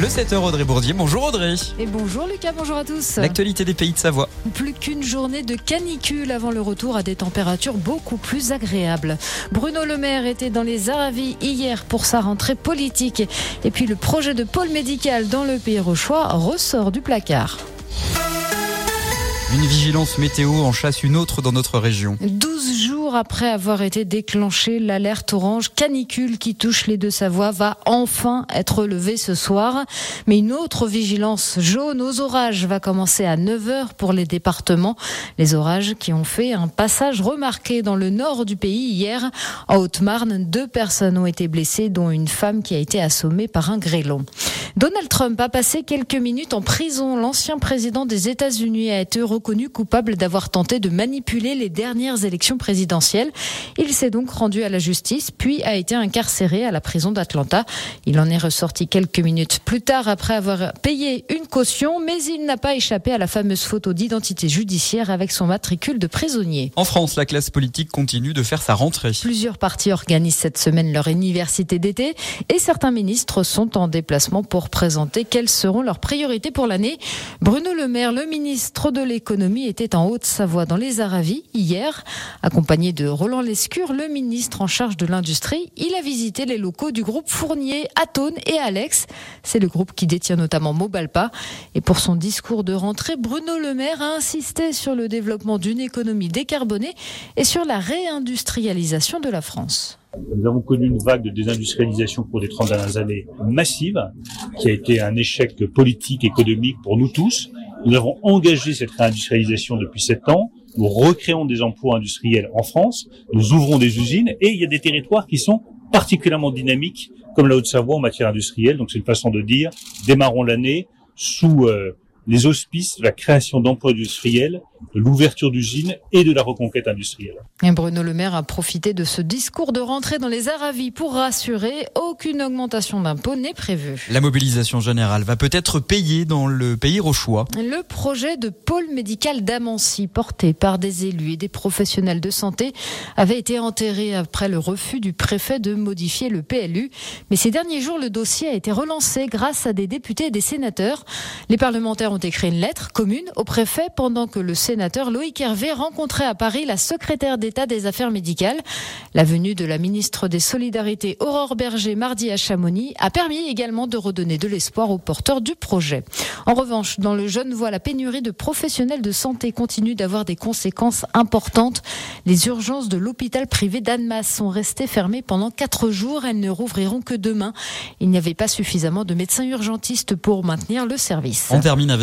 Le 7h Audrey Bourdier. Bonjour Audrey. Et bonjour Lucas, bonjour à tous. L'actualité des pays de Savoie. Plus qu'une journée de canicule avant le retour à des températures beaucoup plus agréables. Bruno Le Maire était dans les Aravis hier pour sa rentrée politique. Et puis le projet de pôle médical dans le pays rochois ressort du placard. Une vigilance météo en chasse une autre dans notre région. 12 après avoir été déclenchée, l'alerte orange canicule qui touche les deux Savoies va enfin être levée ce soir. Mais une autre vigilance jaune aux orages va commencer à 9h pour les départements. Les orages qui ont fait un passage remarqué dans le nord du pays hier. En Haute-Marne, deux personnes ont été blessées, dont une femme qui a été assommée par un grêlon. Donald Trump a passé quelques minutes en prison. L'ancien président des États-Unis a été reconnu coupable d'avoir tenté de manipuler les dernières élections présidentielles. Il s'est donc rendu à la justice, puis a été incarcéré à la prison d'Atlanta. Il en est ressorti quelques minutes plus tard après avoir payé une caution, mais il n'a pas échappé à la fameuse photo d'identité judiciaire avec son matricule de prisonnier. En France, la classe politique continue de faire sa rentrée. Plusieurs partis organisent cette semaine leur université d'été et certains ministres sont en déplacement pour présenter quelles seront leurs priorités pour l'année. Bruno Le Maire, le ministre de l'économie, était en Haute-Savoie dans les Aravis hier, accompagné de Roland Lescure, le ministre en charge de l'industrie. Il a visité les locaux du groupe Fournier, Atone et Alex. C'est le groupe qui détient notamment Mobalpa. Et pour son discours de rentrée, Bruno Le Maire a insisté sur le développement d'une économie décarbonée et sur la réindustrialisation de la France. Nous avons connu une vague de désindustrialisation pour les 30 dernières années massive, qui a été un échec politique, économique pour nous tous. Nous avons engagé cette réindustrialisation depuis sept ans. Nous recréons des emplois industriels en France. Nous ouvrons des usines et il y a des territoires qui sont particulièrement dynamiques, comme la Haute-Savoie en matière industrielle. Donc c'est une façon de dire, démarrons l'année sous euh, les auspices de la création d'emplois industriels, de l'ouverture d'usines et de la reconquête industrielle. Et Bruno Le Maire a profité de ce discours de rentrée dans les Aravis pour rassurer, aucune augmentation d'impôts n'est prévue. La mobilisation générale va peut-être payer dans le pays rochois. Le projet de pôle médical d'Amancy, porté par des élus et des professionnels de santé, avait été enterré après le refus du préfet de modifier le PLU. Mais ces derniers jours, le dossier a été relancé grâce à des députés et des sénateurs. Les parlementaires ont écrit une lettre commune au préfet pendant que le sénateur Loïc Hervé rencontrait à Paris la secrétaire d'État des Affaires médicales. La venue de la ministre des Solidarités Aurore Berger mardi à Chamonix a permis également de redonner de l'espoir aux porteurs du projet. En revanche, dans le jeune voie, la pénurie de professionnels de santé continue d'avoir des conséquences importantes. Les urgences de l'hôpital privé d'Annemasse sont restées fermées pendant quatre jours. Elles ne rouvriront que demain. Il n'y avait pas suffisamment de médecins urgentistes pour maintenir le service.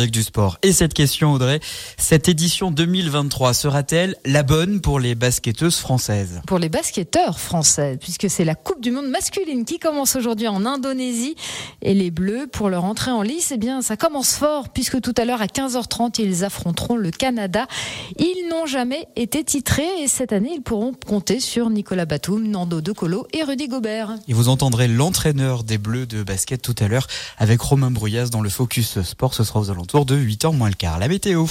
Du sport. Et cette question, Audrey, cette édition 2023 sera-t-elle la bonne pour les basketteuses françaises? Pour les basketteurs français, puisque c'est la Coupe du Monde masculine qui commence aujourd'hui en Indonésie. Et les Bleus, pour leur entrée en lice, eh bien, ça commence fort, puisque tout à l'heure à 15h30, ils affronteront le Canada. Ils n'ont jamais été titrés et cette année, ils pourront compter sur Nicolas Batum, Nando De Colo et Rudy Gobert. Et vous entendrez l'entraîneur des Bleus de basket tout à l'heure avec Romain Brouillas dans le Focus Sport. Ce sera aux alentours de 8h moins le quart. La météo.